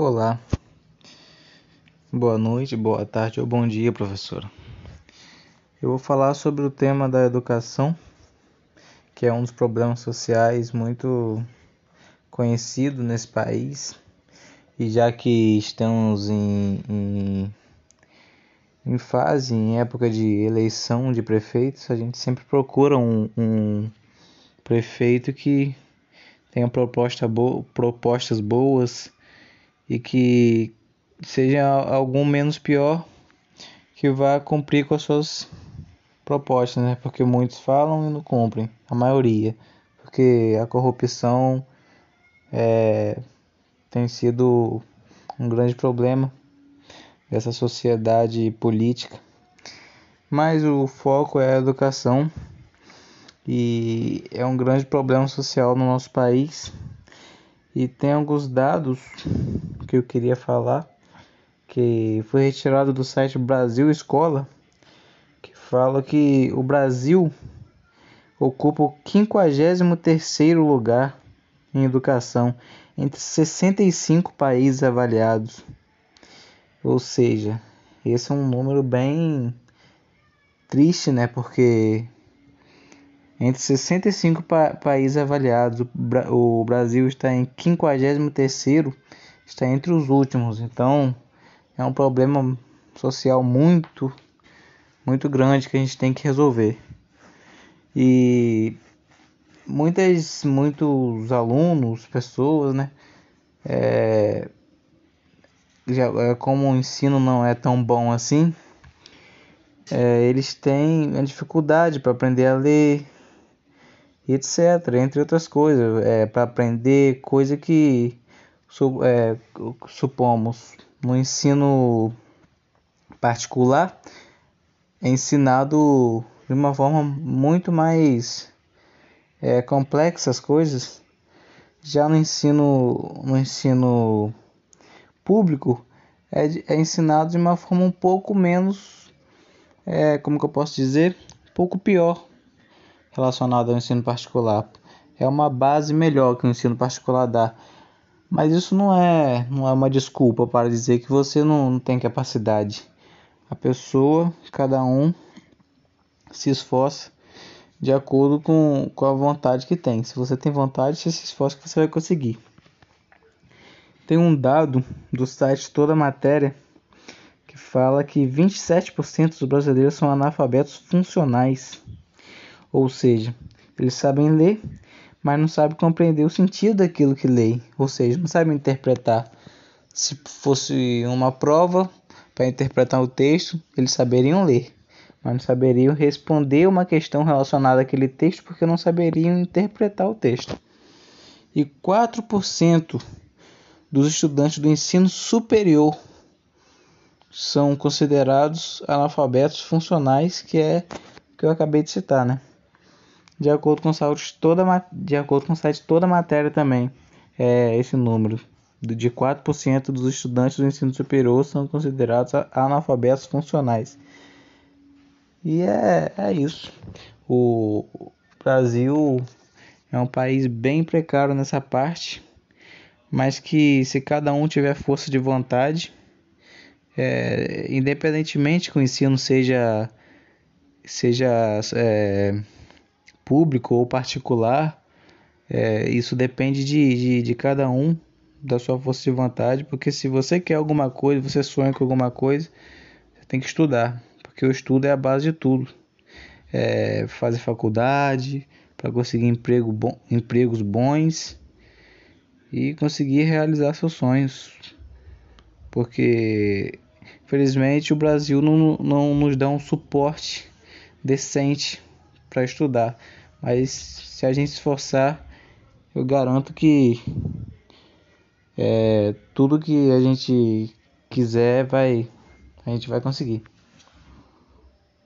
Olá, boa noite, boa tarde ou bom dia, professora. Eu vou falar sobre o tema da educação, que é um dos problemas sociais muito conhecido nesse país, e já que estamos em, em, em fase, em época de eleição de prefeitos, a gente sempre procura um, um prefeito que tenha proposta bo propostas boas e que seja algum menos pior que vá cumprir com as suas propostas, né? Porque muitos falam e não cumprem, a maioria, porque a corrupção é, tem sido um grande problema dessa sociedade política. Mas o foco é a educação e é um grande problema social no nosso país. E tem alguns dados que eu queria falar, que foi retirado do site Brasil Escola, que fala que o Brasil ocupa o 53º lugar em educação entre 65 países avaliados. Ou seja, esse é um número bem triste, né? Porque entre 65 pa países avaliados, o, Brasil está em 53º está entre os últimos. Então, é um problema social muito, muito grande que a gente tem que resolver. E muitas, muitos alunos, pessoas, né? É, já, é, como o ensino não é tão bom assim, é, eles têm a dificuldade para aprender a ler, etc. Entre outras coisas, é, para aprender coisa que é, supomos no ensino particular é ensinado de uma forma muito mais é, complexa as coisas. Já no ensino no ensino público é, é ensinado de uma forma um pouco menos é, como que eu posso dizer? Um pouco pior relacionado ao ensino particular. É uma base melhor que o ensino particular dá mas isso não é, não é uma desculpa para dizer que você não, não tem capacidade. A pessoa, cada um, se esforça de acordo com, com a vontade que tem. Se você tem vontade, você se esforça que você vai conseguir. Tem um dado do site Toda Matéria que fala que 27% dos brasileiros são analfabetos funcionais. Ou seja, eles sabem ler, mas não sabe compreender o sentido daquilo que lê, ou seja, não sabe interpretar. Se fosse uma prova para interpretar o texto, eles saberiam ler, mas não saberiam responder uma questão relacionada àquele texto porque não saberiam interpretar o texto. E 4% dos estudantes do ensino superior são considerados analfabetos funcionais, que é que eu acabei de citar, né? De acordo com o site toda, de acordo com o site toda a matéria também, é esse número de 4% dos estudantes do ensino superior são considerados analfabetos funcionais. E é, é isso. O Brasil é um país bem precário nessa parte, mas que se cada um tiver força de vontade, é, independentemente que o ensino seja seja é, público ou particular, é, isso depende de, de, de cada um, da sua força de vontade, porque se você quer alguma coisa, você sonha com alguma coisa, você tem que estudar, porque o estudo é a base de tudo. É, fazer faculdade para conseguir emprego bom, empregos bons e conseguir realizar seus sonhos. Porque, infelizmente, o Brasil não, não nos dá um suporte decente para estudar. Mas se a gente esforçar, eu garanto que é, tudo que a gente quiser vai a gente vai conseguir.